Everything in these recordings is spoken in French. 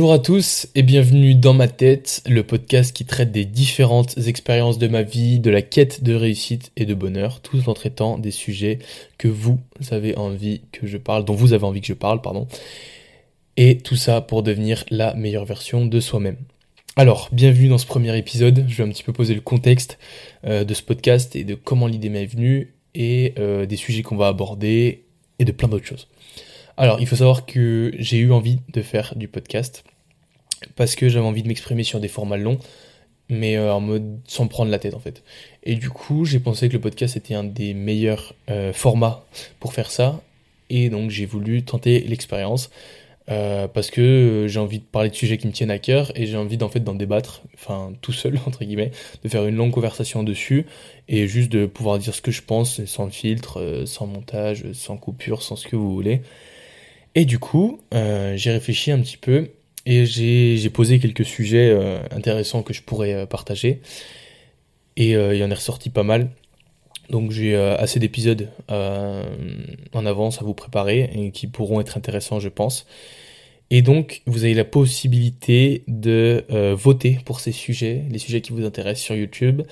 Bonjour à tous et bienvenue dans ma tête, le podcast qui traite des différentes expériences de ma vie, de la quête de réussite et de bonheur, tout en traitant des sujets que vous avez envie que je parle, dont vous avez envie que je parle, pardon. Et tout ça pour devenir la meilleure version de soi-même. Alors, bienvenue dans ce premier épisode. Je vais un petit peu poser le contexte euh, de ce podcast et de comment l'idée m'est venue et euh, des sujets qu'on va aborder et de plein d'autres choses. Alors, il faut savoir que j'ai eu envie de faire du podcast parce que j'avais envie de m'exprimer sur des formats longs, mais euh, en mode sans prendre la tête en fait. Et du coup, j'ai pensé que le podcast était un des meilleurs euh, formats pour faire ça, et donc j'ai voulu tenter l'expérience. Euh, parce que j'ai envie de parler de sujets qui me tiennent à cœur et j'ai envie d'en fait d'en débattre, enfin tout seul entre guillemets, de faire une longue conversation dessus et juste de pouvoir dire ce que je pense sans filtre, sans montage, sans coupure, sans ce que vous voulez. Et du coup, j'ai réfléchi un petit peu et j'ai posé quelques sujets euh, intéressants que je pourrais euh, partager. Et il y en est ressorti pas mal. Donc j'ai assez d'épisodes en avance à vous préparer et qui pourront être intéressants, je pense. Et donc, vous avez la possibilité de voter pour ces sujets, les sujets qui vous intéressent sur YouTube.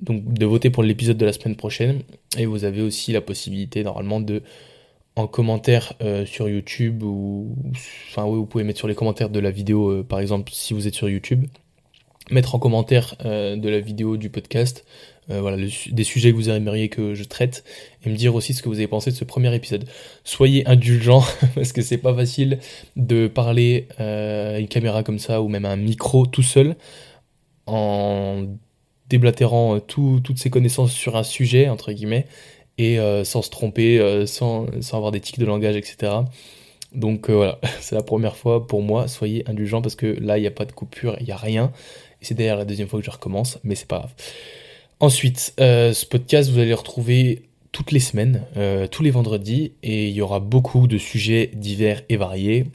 Donc, de voter pour l'épisode de la semaine prochaine. Et vous avez aussi la possibilité, normalement, de en commentaire euh, sur YouTube ou enfin oui, vous pouvez mettre sur les commentaires de la vidéo euh, par exemple si vous êtes sur YouTube. Mettre en commentaire euh, de la vidéo du podcast voilà des sujets que vous aimeriez que je traite et me dire aussi ce que vous avez pensé de ce premier épisode. Soyez indulgents parce que c'est pas facile de parler à une caméra comme ça ou même à un micro tout seul en déblatérant toutes ses connaissances sur un sujet entre guillemets et euh, sans se tromper, euh, sans, sans, avoir des tics de langage, etc. Donc euh, voilà, c'est la première fois pour moi, soyez indulgents parce que là, il n'y a pas de coupure, il n'y a rien. Et c'est d'ailleurs la deuxième fois que je recommence, mais c'est pas grave. Ensuite, ce podcast, vous allez le retrouver toutes les semaines, tous les vendredis, et il y aura beaucoup de sujets divers et variés.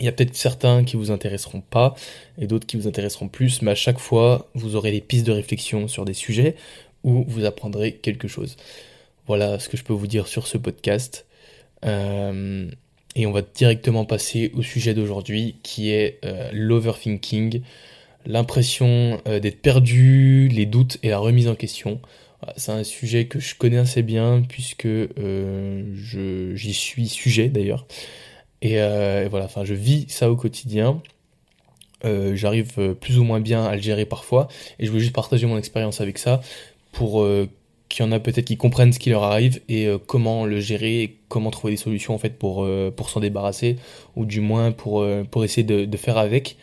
Il y a peut-être certains qui vous intéresseront pas et d'autres qui vous intéresseront plus, mais à chaque fois, vous aurez des pistes de réflexion sur des sujets où vous apprendrez quelque chose. Voilà ce que je peux vous dire sur ce podcast. Euh, et on va directement passer au sujet d'aujourd'hui qui est euh, l'overthinking, l'impression euh, d'être perdu, les doutes et la remise en question. C'est un sujet que je connais assez bien puisque j'y suis sujet d'ailleurs. Et, voilà, enfin je vis ça au quotidien. J'arrive plus ou moins bien à le gérer parfois et je veux juste partager mon expérience avec ça pour qu'il y en a peut-être qui comprennent ce qui leur arrive et euh, comment le gérer et comment trouver des solutions en fait pour, euh, s'en débarrasser ou du moins pour, euh, essayer de, faire avec.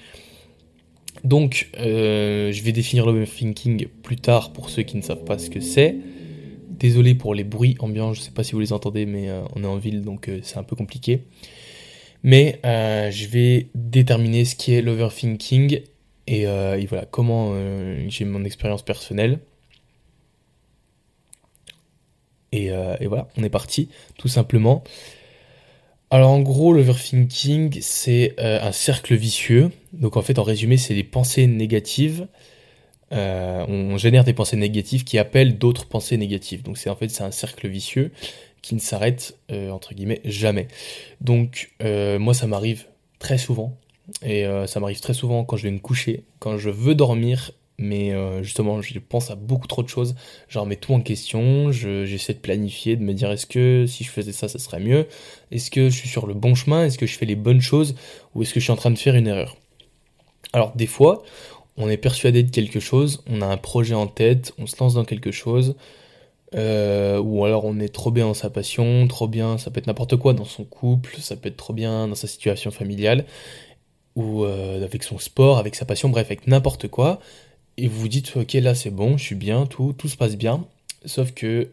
Donc je vais définir l'overthinking plus tard pour ceux qui ne savent pas ce que c'est. Désolé pour les bruits ambiants, je ne sais pas si vous les entendez mais on est en ville donc c'est un peu compliqué. Mais je vais déterminer ce qui est l'overthinking et, voilà comment j'ai mon expérience personnelle. Euh, et, voilà, on est parti, tout simplement. Alors en gros, l'overthinking, c'est euh, un cercle vicieux. Donc en fait, en résumé, c'est des pensées négatives. Euh, on génère des pensées négatives qui appellent d'autres pensées négatives. Donc c'est en fait c'est un cercle vicieux qui ne s'arrête entre guillemets jamais. Donc moi ça m'arrive très souvent et ça m'arrive très souvent quand je vais me coucher, quand je veux dormir mais euh, justement je pense à beaucoup trop de choses, je remets tout en question, j'essaie de planifier, de me dire est-ce que si je faisais ça ça serait mieux, est-ce que je suis sur le bon chemin, est-ce que je fais les bonnes choses? Ou est-ce que je suis en train de faire une erreur? Alors des fois on est persuadé de quelque chose, on a un projet en tête, on se lance dans quelque chose, euh, ou alors on est trop bien dans sa passion, trop bien, ça peut être n'importe quoi dans son couple, ça peut être trop bien dans sa situation familiale, ou euh, avec son sport, avec sa passion, bref, avec n'importe quoi et vous vous dites, ok, là c'est bon, je suis bien, tout, tout se passe bien, sauf que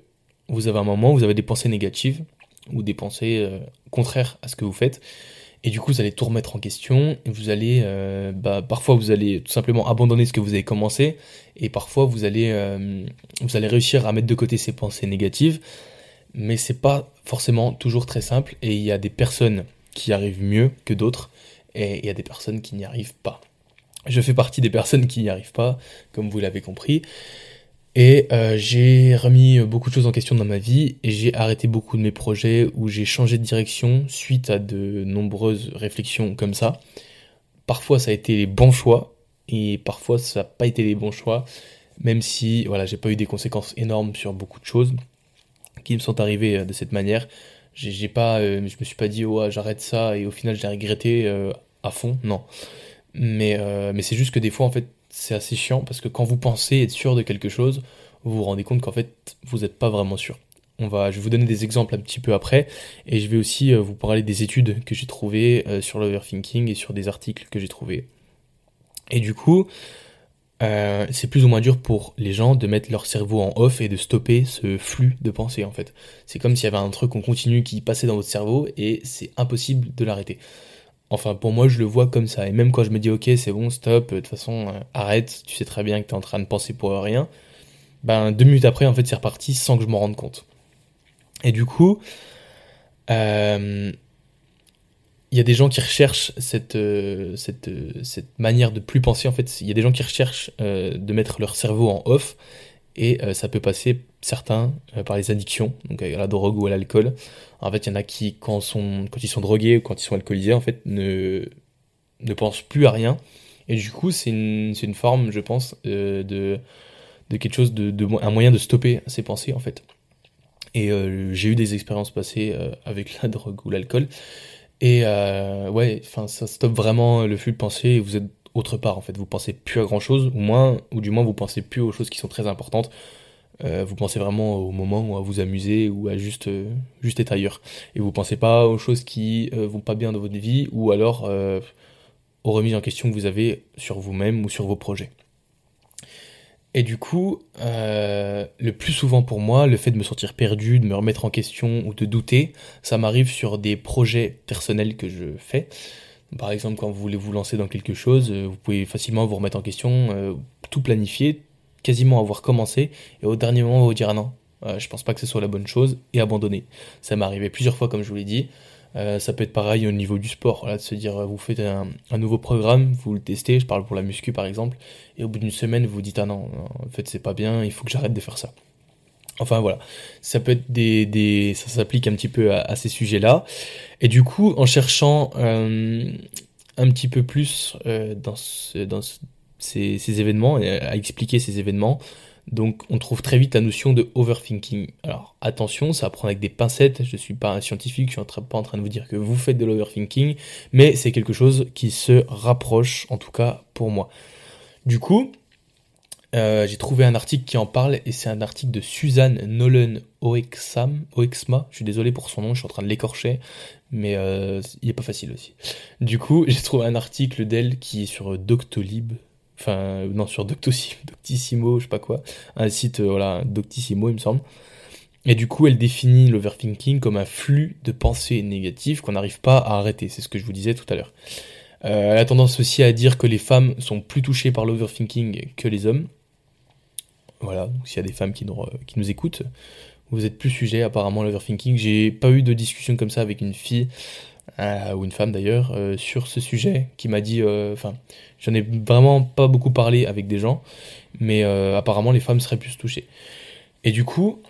vous avez un moment où vous avez des pensées négatives ou des pensées euh, contraires à ce que vous faites, et du coup vous allez tout remettre en question, et vous allez, euh, bah, parfois vous allez tout simplement abandonner ce que vous avez commencé, et parfois vous allez, euh, vous allez réussir à mettre de côté ces pensées négatives, mais c'est pas forcément toujours très simple, et il y a des personnes qui arrivent mieux que d'autres, et il y a des personnes qui n'y arrivent pas. Je fais partie des personnes qui n'y arrivent pas, comme vous l'avez compris. Et euh, j'ai remis beaucoup de choses en question dans ma vie et j'ai arrêté beaucoup de mes projets où j'ai changé de direction suite à de nombreuses réflexions comme ça. parfois ça a été les bons choix, et parfois ça n'a pas été les bons choix, même si voilà, j'ai pas eu des conséquences énormes sur beaucoup de choses qui me sont arrivées euh, de cette manière. J'ai pas, euh, je me suis pas dit ouais j'arrête ça et au final j'ai regretté euh, à fond, non. Mais, mais c'est juste que des fois en fait c'est assez chiant parce que quand vous pensez être sûr de quelque chose, vous vous rendez compte qu'en fait vous n'êtes pas vraiment sûr. On va, je vais vous donner des exemples un petit peu après et je vais aussi vous parler des études que j'ai trouvées sur l'overthinking et sur des articles que j'ai trouvés. Et du coup, euh, c'est plus ou moins dur pour les gens de mettre leur cerveau en off et de stopper ce flux de pensée en fait. C'est comme s'il y avait un truc en continu qui passait dans votre cerveau et c'est impossible de l'arrêter. Enfin pour moi je le vois comme ça et même quand je me dis ok c'est bon stop de toute façon euh, arrête tu sais très bien que tu es en train de penser pour rien ben deux minutes après en fait c'est reparti sans que je m'en rende compte. Et du coup euh, il y a des gens qui recherchent cette, euh, cette, euh, manière de plus penser. En fait, il y a des gens qui recherchent euh, de mettre leur cerveau en off. Et ça peut passer, certains, par les addictions, donc à la drogue ou à l'alcool. En fait, il y en a qui, quand, ils sont drogués ou quand ils sont alcoolisés, en fait, ne, ne pensent plus à rien. Et du coup, c'est une, une, forme, je pense, de, de quelque chose, de, de, un moyen de stopper ces pensées, en fait. Et j'ai eu des expériences passées avec la drogue ou l'alcool. Et euh, ouais, enfin, ça stoppe vraiment le flux de pensée et vous êtes autre part en fait. Vous pensez plus à grand chose, ou moins, ou du moins vous pensez plus aux choses qui sont très importantes. Euh, vous pensez vraiment au moment où à vous amuser ou à juste, euh, juste être ailleurs. Et vous pensez pas aux choses qui euh, vont pas bien dans votre vie ou alors aux remises en question que vous avez sur vous-même ou sur vos projets. Et du coup, le plus souvent pour moi, le fait de me sentir perdu, de me remettre en question ou de douter, ça m'arrive sur des projets personnels que je fais. Par exemple, quand vous voulez vous lancer dans quelque chose, vous pouvez facilement vous remettre en question, tout planifier, quasiment avoir commencé, et au dernier moment, vous dire ah non, je pense pas que ce soit la bonne chose, et abandonner. Ça m'est arrivé plusieurs fois, comme je vous l'ai dit. Euh, ça peut être pareil au niveau du sport, de se dire vous faites un, nouveau programme, vous le testez, je parle pour la muscu par exemple, et au bout d'une semaine vous dites ah non, en fait c'est pas bien, il faut que j'arrête de faire ça. Enfin voilà, ça peut être des, des ça s'applique un petit peu à, ces sujets-là, et du coup en cherchant euh, un petit peu plus euh, dans, dans ces, événements, à expliquer ces événements, donc on trouve très vite la notion de overthinking. Alors attention, ça prend avec des pincettes, je ne suis pas un scientifique, je ne suis pas en train de vous dire que vous faites de l'overthinking, mais c'est quelque chose qui se rapproche, en tout cas pour moi. Du coup, euh, j'ai trouvé un article qui en parle, et c'est un article de Suzanne Nolan Oexam, Oexma, je suis désolé pour son nom, je suis en train de l'écorcher, mais euh, il est pas facile aussi. Du coup, j'ai trouvé un article d'elle qui est sur Doctolib, enfin non sur Doctissimo, je sais pas quoi, un site euh, voilà Doctissimo il me semble. Et du coup, elle définit l'overthinking comme un flux de pensées négatives qu'on n'arrive pas à arrêter. C'est ce que je vous disais tout à l'heure. Euh, elle a tendance aussi à dire que les femmes sont plus touchées par l'overthinking que les hommes. Voilà, donc s'il y a des femmes qui nous, qui nous écoutent, vous êtes plus sujet apparemment à l'overthinking. J'ai pas eu de discussion comme ça avec une fille euh, ou une femme d'ailleurs, euh, sur ce sujet, qui m'a dit, euh, enfin, j'en ai vraiment pas beaucoup parlé avec des gens, mais apparemment les femmes seraient plus touchées. Et du coup,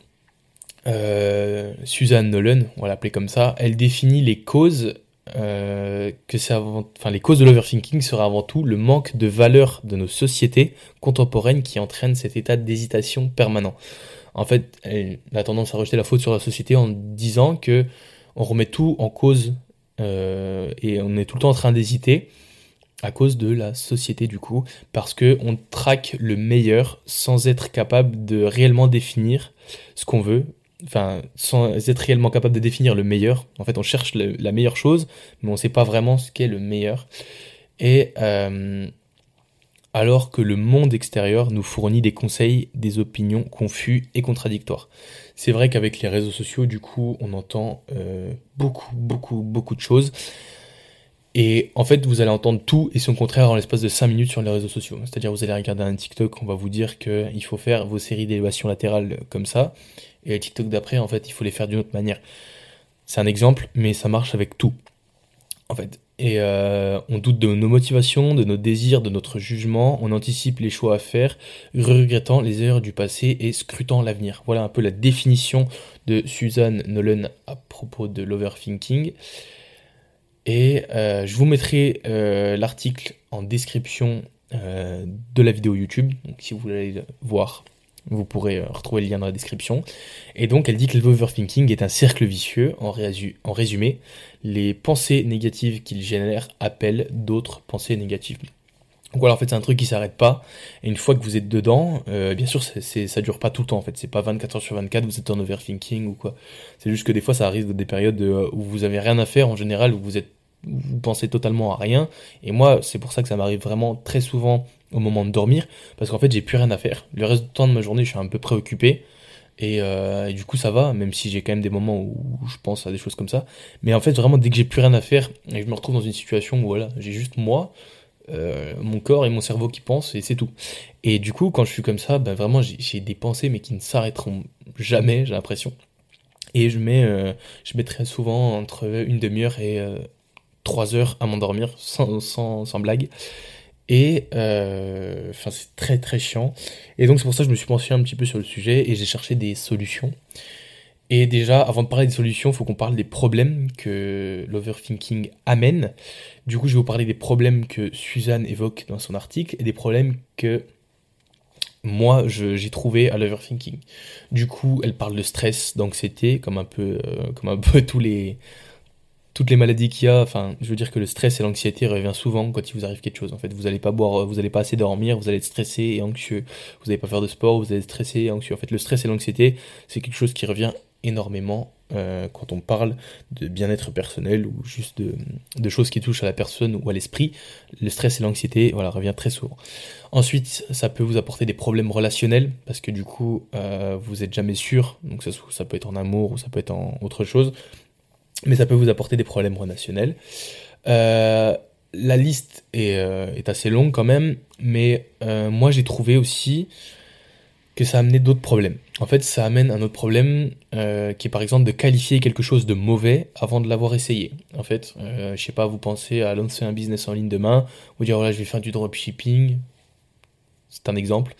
Suzanne Nolan, on va l'appeler comme ça, elle définit les causes que c'est enfin les causes de l'overthinking seraient avant tout le manque de valeur de nos sociétés contemporaines qui entraîne cet état d'hésitation permanent. En fait, elle a tendance à rejeter la faute sur la société en disant que on remet tout en cause euh, et on est tout le temps en train d'hésiter à cause de la société du coup, parce que on traque le meilleur sans être capable de réellement définir ce qu'on veut, enfin sans être réellement capable de définir le meilleur. En fait, on cherche la meilleure chose, mais on ne sait pas vraiment ce qu'est le meilleur. Et euh, alors que le monde extérieur nous fournit des conseils, des opinions confus et contradictoires. C'est vrai qu'avec les réseaux sociaux, du coup, on entend euh, beaucoup, beaucoup, beaucoup de choses. Et en fait, vous allez entendre tout et son contraire en l'espace de 5 minutes sur les réseaux sociaux. C'est-à-dire, vous allez regarder un TikTok, on va vous dire qu'il faut faire vos séries d'élévation latérale comme ça. Et le TikTok d'après, en fait, il faut les faire d'une autre manière. C'est un exemple, mais ça marche avec tout. En fait, et euh, on doute de nos motivations, de nos désirs, de notre jugement, on anticipe les choix à faire, regrettant les erreurs du passé et scrutant l'avenir. Voilà un peu la définition de Suzanne Nolan à propos de l'overthinking. Et je vous mettrai l'article en description de la vidéo YouTube. Donc si vous voulez aller voir, vous pourrez retrouver le lien dans la description. Et donc elle dit que l'overthinking est un cercle vicieux. En, en résumé, les pensées négatives qu'il génère appellent d'autres pensées négatives. Donc voilà, en fait, c'est un truc qui s'arrête pas. Et une fois que vous êtes dedans, euh, bien sûr, c'est, ça dure pas tout le temps. En fait, c'est pas 24 heures sur 24, vous êtes en overthinking ou quoi. C'est juste que des fois, ça arrive des périodes euh, où vous avez rien à faire en général, où vous êtes, vous pensez totalement à rien. Et moi, c'est pour ça que ça m'arrive vraiment très souvent au moment de dormir, parce qu'en fait, j'ai plus rien à faire. Le reste du temps de ma journée, je suis un peu préoccupé. Et, euh, du coup, ça va, même si j'ai quand même des moments où je pense à des choses comme ça. Mais en fait, vraiment, dès que j'ai plus rien à faire et je me retrouve dans une situation où voilà, j'ai juste moi, euh, mon corps et mon cerveau qui pensent et c'est tout. Et du coup, quand je suis comme ça, ben vraiment, j'ai des pensées mais qui ne s'arrêteront jamais, j'ai l'impression. Et je mets, euh, je mets très souvent entre une demi-heure et trois heures à m'endormir, sans, sans, sans, blague. Et enfin, c'est très très chiant. Et donc c'est pour ça que je me suis penché un petit peu sur le sujet et j'ai cherché des solutions. Et déjà, avant de parler des solutions, il faut qu'on parle des problèmes que l'overthinking amène. Du coup, je vais vous parler des problèmes que Suzanne évoque dans son article et des problèmes que moi j'ai trouvé à l'overthinking. Du coup, elle parle de stress, d'anxiété, comme un peu, euh, comme un peu tous les, toutes les maladies qu'il y a. Enfin, je veux dire que le stress et l'anxiété reviennent souvent quand il vous arrive quelque chose. En fait, vous n'allez pas boire, vous n'allez pas assez dormir, vous allez être stressé et anxieux. Vous n'allez pas faire de sport, vous allez être stressé et anxieux. En fait, le stress et l'anxiété, c'est quelque chose qui revient énormément euh, quand on parle de bien-être personnel ou juste de, choses qui touchent à la personne ou à l'esprit. Le stress et l'anxiété, voilà, revient très souvent. Ensuite, ça peut vous apporter des problèmes relationnels parce que du coup, euh, vous êtes jamais sûr. Donc ça, ça peut être en amour ou ça peut être en autre chose, mais ça peut vous apporter des problèmes relationnels. Euh, la liste est, est, assez longue quand même, mais moi j'ai trouvé aussi que ça amenait d'autres problèmes. En fait, ça amène un autre problème euh, qui est par exemple de qualifier quelque chose de mauvais avant de l'avoir essayé. En fait, euh, je sais pas, vous pensez à lancer un business en ligne demain, vous dire voilà, je vais faire du dropshipping. C'est un exemple.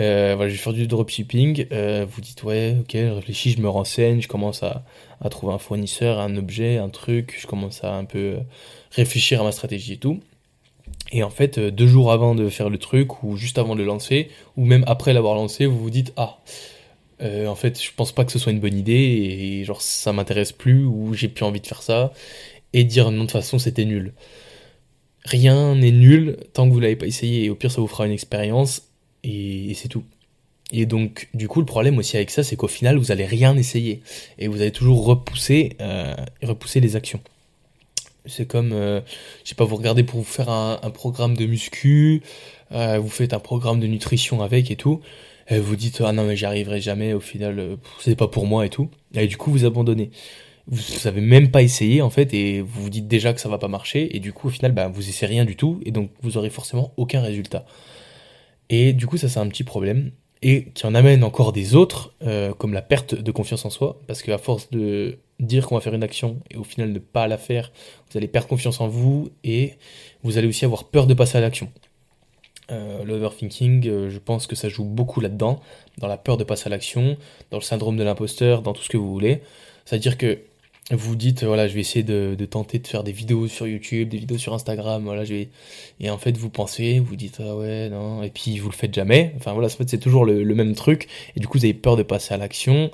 Euh, je vais faire du dropshipping. Euh, vous dites ouais, ok, je réfléchis, je me renseigne, je commence à, trouver un fournisseur, un objet, un truc. Je commence à un peu réfléchir à ma stratégie et tout. Et en fait, euh, deux jours avant de faire le truc, ou juste avant de le lancer, ou même après l'avoir lancé, vous vous dites Ah, euh, en fait, je pense pas que ce soit une bonne idée, et genre ça m'intéresse plus, ou j'ai plus envie de faire ça, et dire non, de toute façon, c'était nul. Rien n'est nul tant que vous l'avez pas essayé, et au pire, ça vous fera une expérience, et, c'est tout. Et donc, du coup, le problème aussi avec ça, c'est qu'au final, vous allez rien essayer, et vous allez toujours repousser, euh, repousser les actions. C'est comme, euh, je sais pas, vous regardez pour vous faire un, programme de muscu, euh, vous faites un programme de nutrition avec et tout, et vous dites ah non mais j'y arriverai jamais, au final euh, c'est pas pour moi et tout, et du coup vous abandonnez. Vous, savez même pas essayé en fait et vous vous dites déjà que ça va pas marcher et du coup au final bah, vous essayez rien du tout et donc vous aurez forcément aucun résultat. Et du coup ça c'est un petit problème et qui en amène encore des autres comme la perte de confiance en soi parce qu'à force de dire qu'on va faire une action et au final ne pas la faire, vous allez perdre confiance en vous et vous allez aussi avoir peur de passer à l'action. Euh, L'overthinking, euh, je pense que ça joue beaucoup là-dedans, dans la peur de passer à l'action, dans le syndrome de l'imposteur, dans tout ce que vous voulez. C'est-à-dire que vous dites, voilà, je vais essayer de, tenter de faire des vidéos sur YouTube, des vidéos sur Instagram, voilà, je vais... Et en fait, vous pensez, vous dites, ah ouais, non, et puis vous le faites jamais. Enfin voilà, en fait, c'est toujours le, même truc, et du coup, vous avez peur de passer à l'action.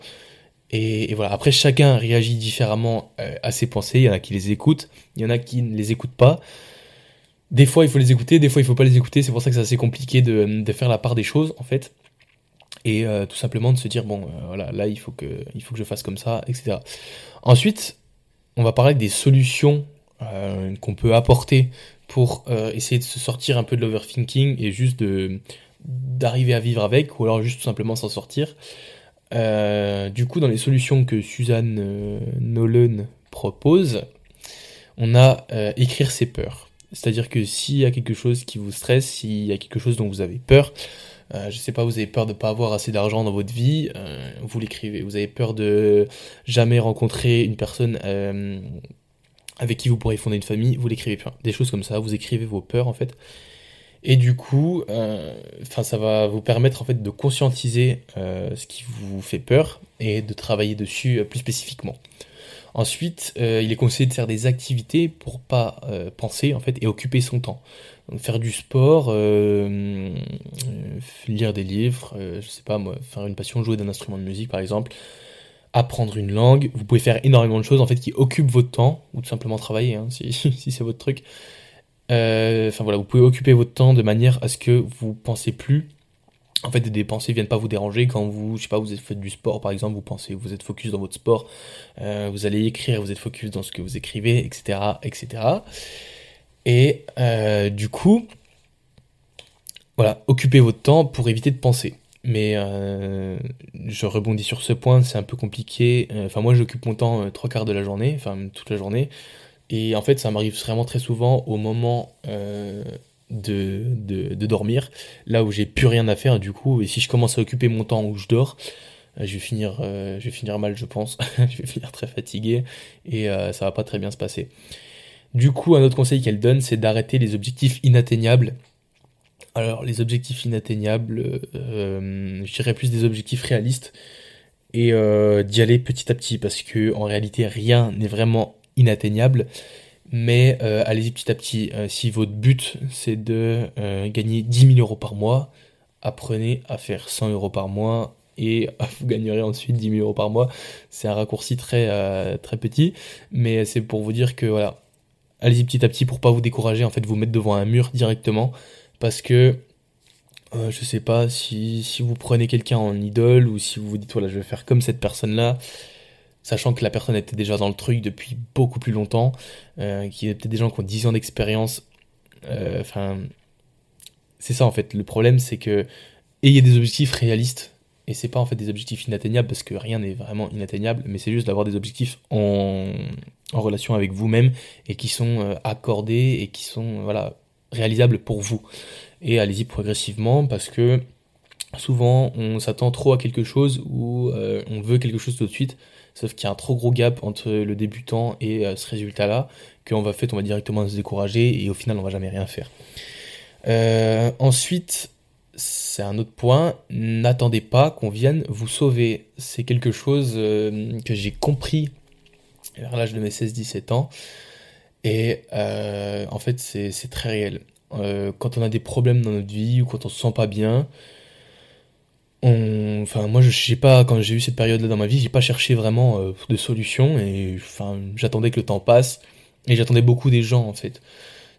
Et, voilà, après chacun réagit différemment euh, à ses pensées, il y en a qui les écoutent, il y en a qui ne les écoutent pas. Des fois il faut les écouter, des fois il faut pas les écouter, c'est pour ça que c'est assez compliqué de, faire la part des choses en fait. Et euh, tout simplement de se dire, bon, euh, voilà, là il faut, que, il faut que je fasse comme ça, etc. Ensuite, on va parler des solutions qu'on peut apporter pour essayer de se sortir un peu de l'overthinking et juste d'arriver à vivre avec, ou alors juste tout simplement s'en sortir. Euh, du coup, dans les solutions que Suzanne euh, Nolan propose, on a euh, écrire ses peurs. C'est-à-dire que s'il y a quelque chose qui vous stresse, s'il y a quelque chose dont vous avez peur, je sais pas, vous avez peur de ne pas avoir assez d'argent dans votre vie, vous l'écrivez. Vous avez peur de jamais rencontrer une personne avec qui vous pourrez fonder une famille, vous l'écrivez. Des choses comme ça, vous écrivez vos peurs en fait. Et du coup, euh, ça va vous permettre en fait de conscientiser euh, ce qui vous fait peur et de travailler dessus euh, plus spécifiquement. Ensuite, euh, il est conseillé de faire des activités pour pas euh, penser en fait et occuper son temps. Donc faire du sport, euh, lire des livres, je sais pas moi, faire une passion, jouer d'un instrument de musique par exemple, apprendre une langue. Vous pouvez faire énormément de choses en fait qui occupent votre temps ou tout simplement travailler hein, si, si c'est votre truc. Enfin voilà, vous pouvez occuper votre temps de manière à ce que vous pensez plus en fait, des pensées viennent pas vous déranger quand vous, je sais pas, vous faites du sport par exemple, vous pensez, vous êtes focus dans votre sport, euh, vous allez écrire, vous êtes focus dans ce que vous écrivez, etc., etc. Et euh, du coup, voilà, occupez votre temps pour éviter de penser. Mais euh, je rebondis sur ce point, c'est un peu compliqué. Enfin, moi, j'occupe mon temps trois quarts de la journée, enfin toute la journée. Et en fait, ça m'arrive vraiment très souvent au moment de, de, dormir, là où j'ai plus rien à faire du coup, et si je commence à occuper mon temps où je dors, euh, je vais finir, euh, je vais finir mal je pense, je vais finir très fatigué, et euh, ça va pas très bien se passer. Du coup, un autre conseil qu'elle donne, c'est d'arrêter les objectifs inatteignables. Alors, les objectifs inatteignables, je dirais plus des objectifs réalistes, et d'y aller petit à petit, parce que en réalité, rien n'est vraiment inatteignable mais euh, allez-y petit à petit. Euh, si votre but c'est de euh, gagner 10 000 euros par mois, apprenez à faire 100 euros par mois et vous gagnerez ensuite 10 000 euros par mois. C'est un raccourci très, très petit, mais c'est pour vous dire que voilà, allez-y petit à petit pour pas vous décourager, en fait, vous mettre devant un mur directement. Parce que je sais pas si, si vous prenez quelqu'un en idole ou si vous vous dites voilà, je vais faire comme cette personne là sachant que la personne était déjà dans le truc depuis beaucoup plus longtemps, euh, qu'il y a peut-être des gens qui ont 10 ans d'expérience. Euh, enfin, c'est ça en fait. Le problème, c'est que ayez des objectifs réalistes. Et c'est pas en fait des objectifs inatteignables parce que rien n'est vraiment inatteignable, mais c'est juste d'avoir des objectifs en, relation avec vous-même et qui sont euh, accordés et qui sont voilà réalisables pour vous. Et allez-y progressivement parce que souvent on s'attend trop à quelque chose ou on veut quelque chose tout de suite Sauf qu'il y a un trop gros gap entre le débutant et euh, ce résultat-là, qu'en va fait, on va directement se décourager et au final, on va jamais rien faire. Euh, ensuite, c'est un autre point, n'attendez pas qu'on vienne vous sauver. C'est quelque chose euh, que j'ai compris vers l'âge de mes 16-17 ans. Et en fait, c'est très réel. quand on a des problèmes dans notre vie ou quand on se sent pas bien, enfin moi je sais pas quand j'ai eu cette période là dans ma vie j'ai pas cherché vraiment euh, de solution et enfin j'attendais que le temps passe et j'attendais beaucoup des gens en fait.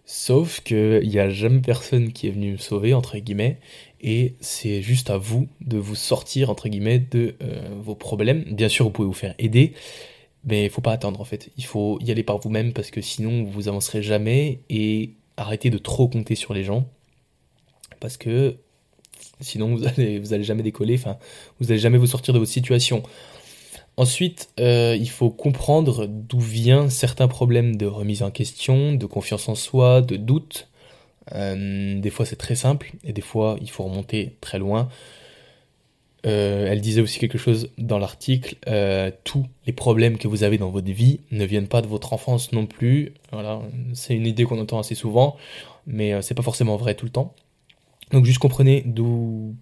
Sauf que il y a jamais personne qui est venu me sauver entre guillemets et c'est juste à vous de vous sortir entre guillemets de euh, vos problèmes. Bien sûr vous pouvez vous faire aider mais il faut pas attendre en fait. Il faut y aller par vous-même parce que sinon vous avancerez jamais et arrêtez de trop compter sur les gens parce que Sinon, vous allez, jamais décoller, enfin, vous allez jamais vous sortir de votre situation. Ensuite, euh, il faut comprendre d'où viennent certains problèmes de remise en question, de confiance en soi, de doute. Euh, des fois, c'est très simple, et des fois, il faut remonter très loin. Euh, elle disait aussi quelque chose dans l'article, tous les problèmes que vous avez dans votre vie ne viennent pas de votre enfance non plus. C'est une idée qu'on entend assez souvent, mais c'est pas forcément vrai tout le temps. Donc juste comprenez d'où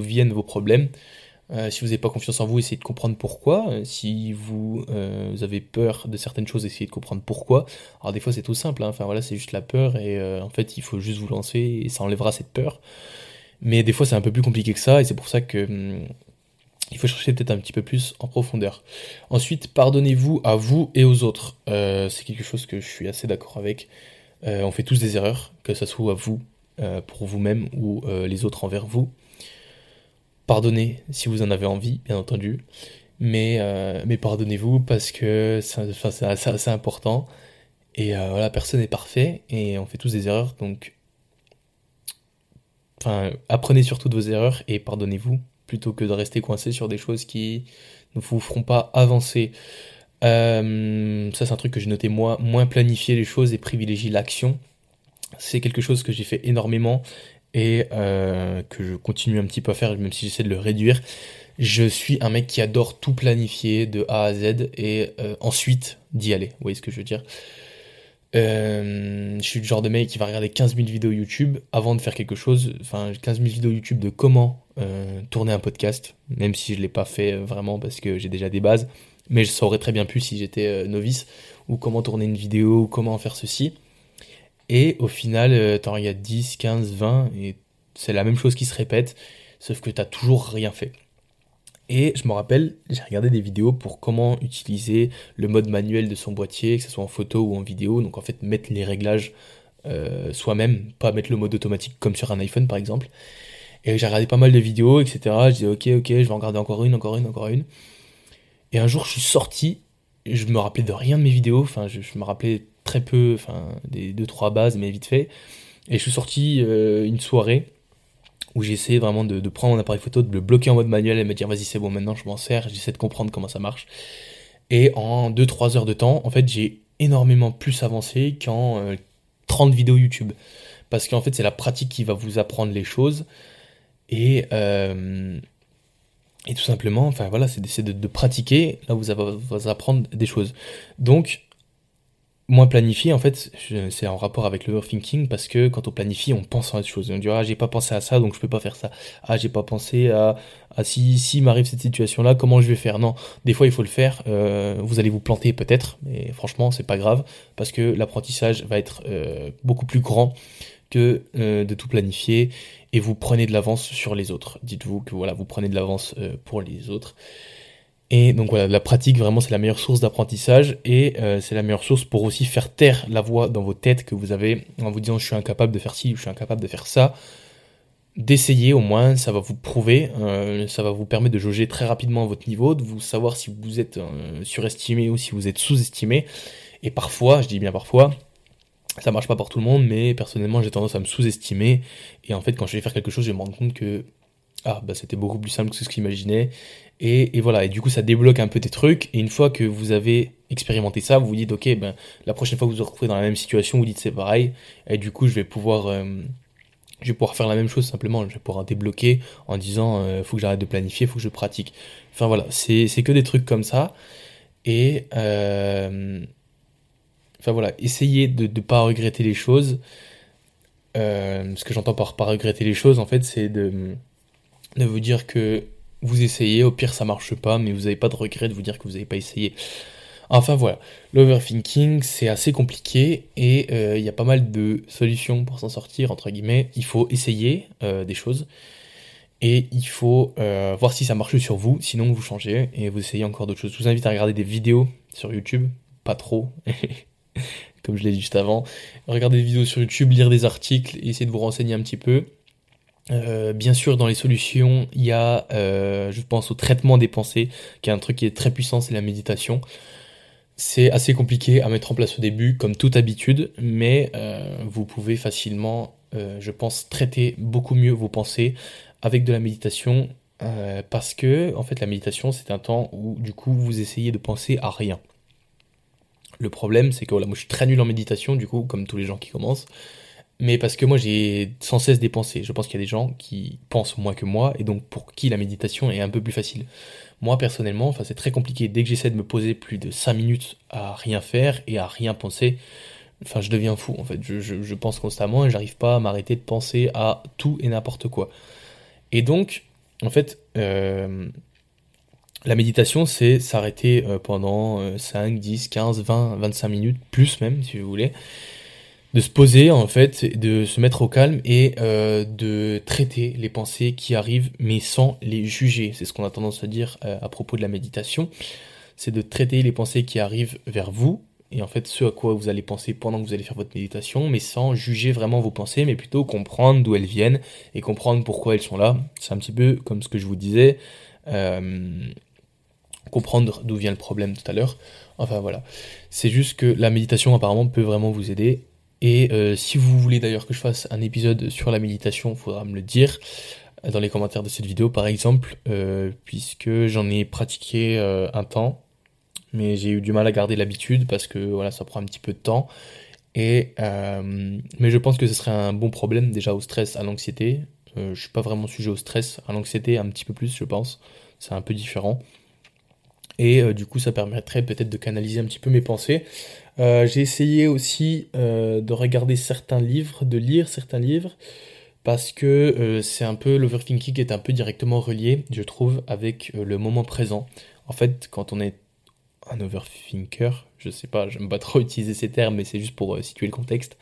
viennent vos problèmes. Euh, si vous n'avez pas confiance en vous, essayez de comprendre pourquoi. Euh, si vous, euh, vous, avez peur de certaines choses, essayez de comprendre pourquoi. Alors des fois c'est tout simple, hein. enfin voilà, c'est juste la peur et en fait il faut juste vous lancer et ça enlèvera cette peur. Mais des fois c'est un peu plus compliqué que ça et c'est pour ça que hum, il faut chercher peut-être un petit peu plus en profondeur. Ensuite, pardonnez-vous à vous et aux autres. c'est quelque chose que je suis assez d'accord avec. on fait tous des erreurs, que ce soit à vous euh, pour vous-même ou euh, les autres envers vous. Pardonnez si vous en avez envie, bien entendu, mais, euh, pardonnez-vous parce que c'est important. Et voilà, personne n'est parfait et on fait tous des erreurs, donc apprenez surtout de vos erreurs et pardonnez-vous plutôt que de rester coincé sur des choses qui ne vous feront pas avancer. ça, c'est un truc que j'ai noté moi, moins planifier les choses et privilégier l'action c'est quelque chose que j'ai fait énormément et euh, que je continue un petit peu à faire, même si j'essaie de le réduire. Je suis un mec qui adore tout planifier de A à Z et euh, ensuite d'y aller. Vous voyez ce que je veux dire? Euh, Je suis le genre de mec qui va regarder 15 000 vidéos YouTube avant de faire quelque chose. Enfin, 15 000 vidéos YouTube de comment tourner un podcast, même si je ne l'ai pas fait vraiment parce que j'ai déjà des bases. mais ça aurait très bien pu si j'étais novice, ou comment tourner une vidéo, ou comment faire ceci. Et au final, euh, t'en regardes 10, 15, 20, et c'est la même chose qui se répète, sauf que t'as toujours rien fait. Et je me rappelle, j'ai regardé des vidéos pour comment utiliser le mode manuel de son boîtier, que ce soit en photo ou en vidéo. Donc en fait, mettre les réglages euh, soi-même, pas mettre le mode automatique comme sur un iPhone par exemple. Et j'ai regardé pas mal de vidéos, etc. Je disais ok, ok, je vais en regarder encore une, encore une, encore une. Et un jour, je suis sorti, et je me rappelais de rien de mes vidéos, enfin, je, me rappelais très peu, enfin, des deux, trois bases, mais vite fait. Et je suis sorti euh, une soirée où j'ai essayé vraiment de, prendre mon appareil photo, de le bloquer en mode manuel et me dire vas-y, c'est bon, maintenant je m'en sers, j'essaie de comprendre comment ça marche. Et en 2-3 heures de temps, en fait, j'ai énormément plus avancé qu'en 30 euh, vidéos YouTube. Parce qu'en fait, c'est la pratique qui va vous apprendre les choses. Et, euh, et tout simplement, enfin voilà, c'est de, de, pratiquer, là vous allez apprendre des choses. Donc, moins planifié, en fait, c'est en rapport avec l'overthinking parce que quand on planifie, on pense à autre chose. On dit, ah, j'ai pas pensé à ça, donc je peux pas faire ça. Ah, j'ai pas pensé à, à si, si m'arrive cette situation-là, comment je vais faire? Non, des fois, il faut le faire. Euh, vous allez vous planter peut-être, mais franchement, c'est pas grave parce que l'apprentissage va être euh, beaucoup plus grand que euh, de tout planifier et vous prenez de l'avance sur les autres. Dites-vous que voilà, vous prenez de l'avance pour les autres. Et donc voilà, la pratique vraiment c'est la meilleure source d'apprentissage et euh, c'est la meilleure source pour aussi faire taire la voix dans vos têtes que vous avez en vous disant je suis incapable de faire ci, je suis incapable de faire ça. D'essayer au moins, ça va vous prouver, euh, ça va vous permettre de jauger très rapidement votre niveau, de vous savoir si vous êtes euh, surestimé ou si vous êtes sous-estimé. Et parfois, je dis bien parfois, ça marche pas pour tout le monde, mais personnellement j'ai tendance à me sous-estimer. Et en fait, quand je vais faire quelque chose, je vais me rendre compte que ah bah c'était beaucoup plus simple que ce que j'imaginais. Et, voilà. Et du coup ça débloque un peu tes trucs. Et une fois que vous avez expérimenté ça vous vous dites ok ben la prochaine fois que vous vous retrouvez dans la même situation vous dites c'est pareil. Et du coup je vais pouvoir euh, faire la même chose simplement. Je vais pouvoir débloquer en disant euh, faut que j'arrête de planifier faut que je pratique. Enfin voilà. C'est c'est que des trucs comme ça. Et euh, enfin voilà. Essayez de ne pas regretter les choses. Ce que j'entends par pas regretter les choses en fait c'est de de vous dire que vous essayez, au pire ça marche pas, mais vous n'avez pas de regret de vous dire que vous n'avez pas essayé. Enfin voilà, l'overthinking c'est assez compliqué et euh, il y a pas mal de solutions pour s'en sortir, entre guillemets. Il faut essayer euh, des choses et il faut euh, voir si ça marche sur vous, sinon vous changez et vous essayez encore d'autres choses. Je vous invite à regarder des vidéos sur YouTube, pas trop, comme je l'ai dit juste avant. Regardez des vidéos sur YouTube, lire des articles, essayer de vous renseigner un petit peu. Euh, bien sûr, dans les solutions, il y a, euh, je pense, au traitement des pensées, qui est un truc qui est très puissant, c'est la méditation. C'est assez compliqué à mettre en place au début, comme toute habitude, mais euh, vous pouvez facilement, je pense, traiter beaucoup mieux vos pensées avec de la méditation, parce que, en fait, la méditation, c'est un temps où, du coup, vous essayez de penser à rien. Le problème, c'est que voilà, moi, je suis très nul en méditation, du coup, comme tous les gens qui commencent mais parce que moi j'ai sans cesse des pensées. Je pense qu'il y a des gens qui pensent moins que moi et donc pour qui la méditation est un peu plus facile. Moi personnellement, enfin c'est très compliqué. Dès que j'essaie de me poser plus de 5 minutes à rien faire et à rien penser, enfin je deviens fou en fait. Je, pense constamment et j'arrive pas à m'arrêter de penser à tout et n'importe quoi. Et donc, en fait, euh, la méditation c'est s'arrêter euh, pendant 5, 10, 15, 20, 25 minutes, plus même si vous voulez de se poser en fait, de se mettre au calme et euh, de traiter les pensées qui arrivent mais sans les juger. C'est ce qu'on a tendance à dire euh, à propos de la méditation. C'est de traiter les pensées qui arrivent vers vous et en fait ce à quoi vous allez penser pendant que vous allez faire votre méditation, mais sans juger vraiment vos pensées, mais plutôt comprendre d'où elles viennent et comprendre pourquoi elles sont là. C'est un petit peu comme ce que je vous disais, euh, comprendre d'où vient le problème tout à l'heure. Enfin voilà, c'est juste que la méditation apparemment peut vraiment vous aider et euh, si vous voulez d'ailleurs que je fasse un épisode sur la méditation, il faudra me le dire euh, dans les commentaires de cette vidéo par exemple, euh, puisque j'en ai pratiqué un temps, mais j'ai eu du mal à garder l'habitude parce que voilà, ça prend un petit peu de temps. Et mais je pense que ce serait un bon problème déjà au stress, à l'anxiété. je suis pas vraiment sujet au stress, à l'anxiété un petit peu plus, je pense. C'est un peu différent. Et du coup, ça permettrait peut-être de canaliser un petit peu mes pensées. Euh, j'ai essayé aussi euh, de regarder certains livres, de lire certains livres, parce que euh, c'est un peu l'overthinking est un peu directement relié, je trouve, avec le moment présent. En fait, quand on est un overthinker. Je sais pas, j'aime pas trop utiliser ces termes, mais c'est juste pour situer le contexte.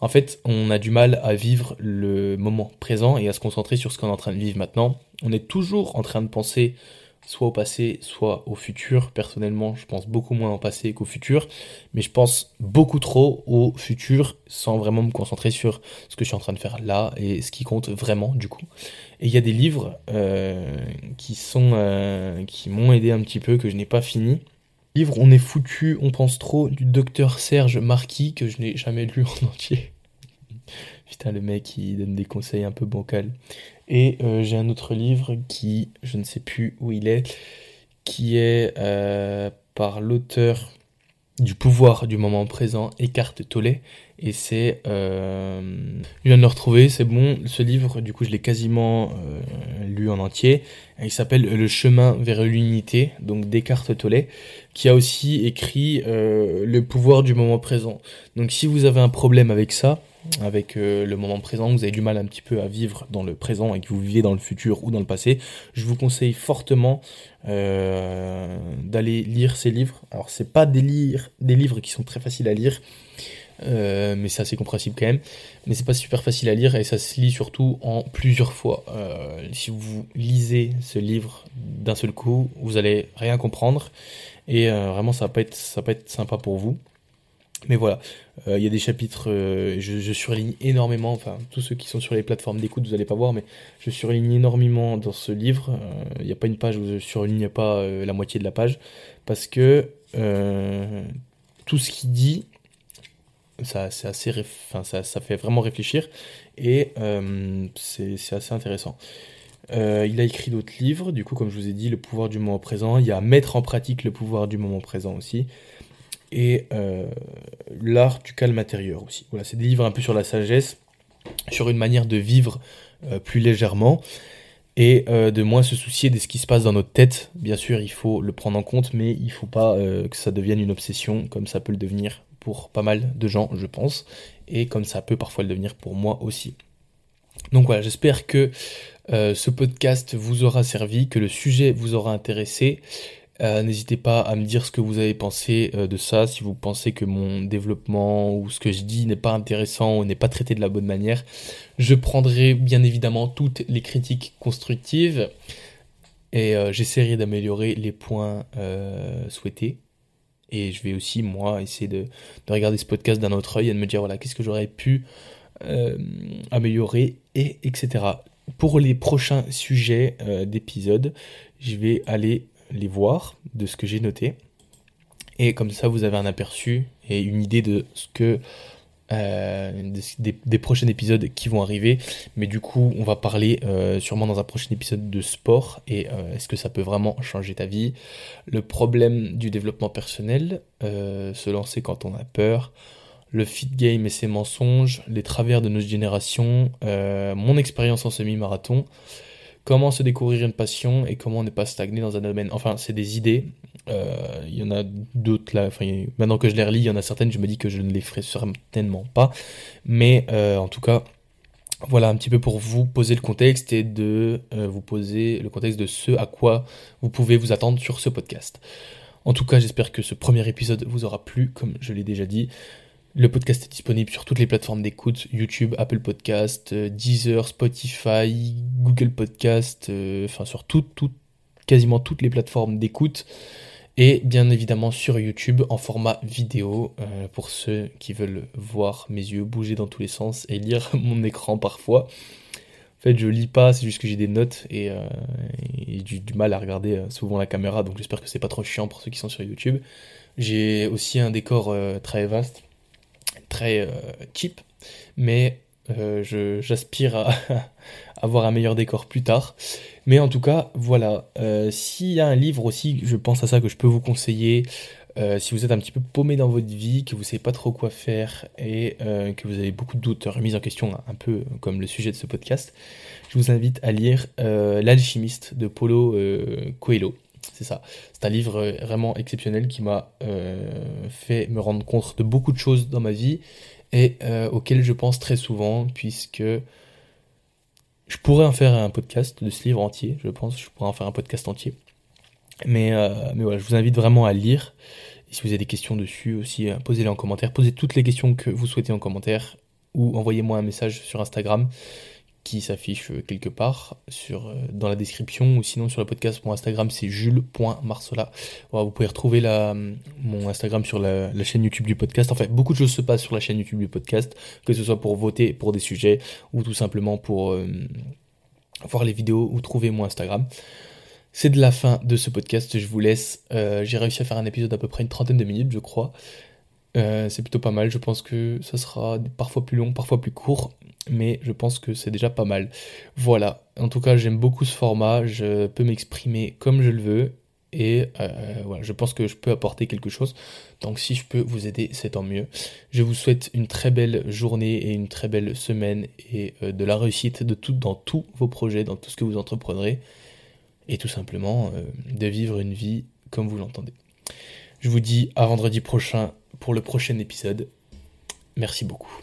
En fait, on a du mal à vivre le moment présent et à se concentrer sur ce qu'on est en train de vivre maintenant. On est toujours en train de penser soit au passé, soit au futur. Personnellement, je pense beaucoup moins au passé qu'au futur, mais je pense beaucoup trop au futur sans vraiment me concentrer sur ce que je suis en train de faire là et ce qui compte vraiment du coup. Et il y a des livres euh, qui sont euh, qui m'ont aidé un petit peu que je n'ai pas fini. Livre On est foutu, on pense trop du docteur Serge Marquis que je n'ai jamais lu en entier. Putain, le mec il donne des conseils un peu bancals. Et euh, j'ai un autre livre qui, je ne sais plus où il est, qui est euh, par l'auteur du pouvoir du moment présent, Eckhart Tolle. Et c'est... Euh, je viens de le retrouver, c'est bon. Ce livre, du coup, je l'ai quasiment euh, lu en entier. Il s'appelle Le chemin vers l'unité, donc d'Eckhart Tolle, qui a aussi écrit Le pouvoir du moment présent. Donc si vous avez un problème avec ça, avec euh, le moment présent, vous avez du mal un petit peu à vivre dans le présent et que vous vivez dans le futur ou dans le passé, je vous conseille fortement euh, d'aller lire ces livres. Alors c'est pas des, des livres qui sont très faciles à lire, euh, mais c'est assez compréhensible quand même. Mais c'est pas super facile à lire et ça se lit surtout en plusieurs fois. si vous lisez ce livre d'un seul coup, vous allez rien comprendre et vraiment ça va pas être ça va pas être sympa pour vous. Mais voilà, euh, il y a des chapitres, euh, je, surligne énormément, enfin tous ceux qui sont sur les plateformes d'écoute, vous n'allez pas voir, mais je surligne énormément dans ce livre. Euh, il n'y a pas une page où je surligne pas la moitié de la page, parce que tout ce qu'il dit, ça, c'est assez, enfin, ça, ça, fait vraiment réfléchir, et c'est assez intéressant. il a écrit d'autres livres, du coup, comme je vous ai dit, Le pouvoir du moment présent. Il y a Mettre en pratique le pouvoir du moment présent aussi et euh, l'art du calme intérieur aussi. Voilà, c'est des livres un peu sur la sagesse, sur une manière de vivre euh, plus légèrement et euh, de moins se soucier de ce qui se passe dans notre tête. Bien sûr, il faut le prendre en compte, mais il ne faut pas que ça devienne une obsession, comme ça peut le devenir pour pas mal de gens, je pense, et comme ça peut parfois le devenir pour moi aussi. Donc voilà, j'espère que ce podcast vous aura servi, que le sujet vous aura intéressé. Euh, n'hésitez pas à me dire ce que vous avez pensé euh, de ça, si vous pensez que mon développement ou ce que je dis n'est pas intéressant ou n'est pas traité de la bonne manière. Je prendrai bien évidemment toutes les critiques constructives et euh, j'essaierai d'améliorer les points souhaités. Et je vais aussi, moi, essayer de, de regarder ce podcast d'un autre œil et de me dire, voilà, qu'est-ce que j'aurais pu améliorer, et etc. Pour les prochains sujets d'épisode, je vais aller les voir de ce que j'ai noté. Et comme ça, vous avez un aperçu et une idée de ce que euh, des, prochains épisodes qui vont arriver. Mais du coup, on va parler euh, sûrement dans un prochain épisode de sport et euh, est-ce que ça peut vraiment changer ta vie? Le problème du développement personnel, se lancer quand on a peur. Le fit game et ses mensonges, les travers de notre génération, mon expérience en semi-marathon, comment se découvrir une passion et comment ne pas stagner dans un domaine. Enfin, c'est des idées. Euh, il y en a d'autres là. Enfin, maintenant que je les relis, il y en a certaines, je me dis que je ne les ferai certainement pas. Mais euh, en tout cas, voilà un petit peu pour vous poser le contexte et de euh, vous poser le contexte de ce à quoi vous pouvez vous attendre sur ce podcast. En tout cas, j'espère que ce premier épisode vous aura plu, comme je l'ai déjà dit. Le podcast est disponible sur toutes les plateformes d'écoute, YouTube, Apple Podcast, euh, Deezer, Spotify, Google Podcast, euh, enfin sur toutes, toutes, quasiment toutes les plateformes d'écoute. Et bien évidemment sur YouTube en format vidéo euh, pour ceux qui veulent voir mes yeux bouger dans tous les sens et lire mon écran parfois. En fait, je lis pas, c'est juste que j'ai des notes et, j'ai du mal à regarder souvent la caméra, donc j'espère que c'est pas trop chiant pour ceux qui sont sur YouTube. J'ai aussi un décor très vaste euh, cheap, mais euh, j'aspire à avoir un meilleur décor plus tard. Mais en tout cas, voilà. Euh, s'il y a un livre aussi, je pense à ça que je peux vous conseiller. si vous êtes un petit peu paumé dans votre vie, que vous ne savez pas trop quoi faire et que vous avez beaucoup de doutes, remise en question, un peu comme le sujet de ce podcast, je vous invite à lire L'alchimiste de Paulo Coelho. C'est ça. C'est un livre euh, vraiment exceptionnel qui m'a euh, fait me rendre compte de beaucoup de choses dans ma vie et euh, auxquelles je pense très souvent puisque je pourrais en faire un podcast de ce livre entier, je pense, je pourrais en faire un podcast entier. Mais, mais voilà, je vous invite vraiment à lire. Et si vous avez des questions dessus aussi, posez-les en commentaire. Posez toutes les questions que vous souhaitez en commentaire ou envoyez-moi un message sur Instagram qui s'affiche euh, quelque part euh, dans la description ou sinon sur le podcast. Mon Instagram c'est jules.marsola. vous pouvez retrouver la, mon Instagram sur la, chaîne YouTube du podcast. En fait, beaucoup de choses se passent sur la chaîne YouTube du podcast, que ce soit pour voter pour des sujets ou tout simplement pour euh, voir les vidéos ou trouver mon Instagram. C'est de la fin de ce podcast, je vous laisse. J'ai réussi à faire un épisode d'à peu près une trentaine de minutes, je crois. c'est plutôt pas mal, je pense que ça sera parfois plus long, parfois plus court, mais je pense que c'est déjà pas mal. Voilà, en tout cas j'aime beaucoup ce format, je peux m'exprimer comme je le veux, et euh, voilà, je pense que je peux apporter quelque chose. Donc si je peux vous aider, c'est tant mieux. Je vous souhaite une très belle journée et une très belle semaine et euh, de la réussite dans tous vos projets, dans tout ce que vous entreprendrez. Et tout simplement euh, de vivre une vie comme vous l'entendez. Je vous dis à vendredi prochain pour le prochain épisode. Merci beaucoup.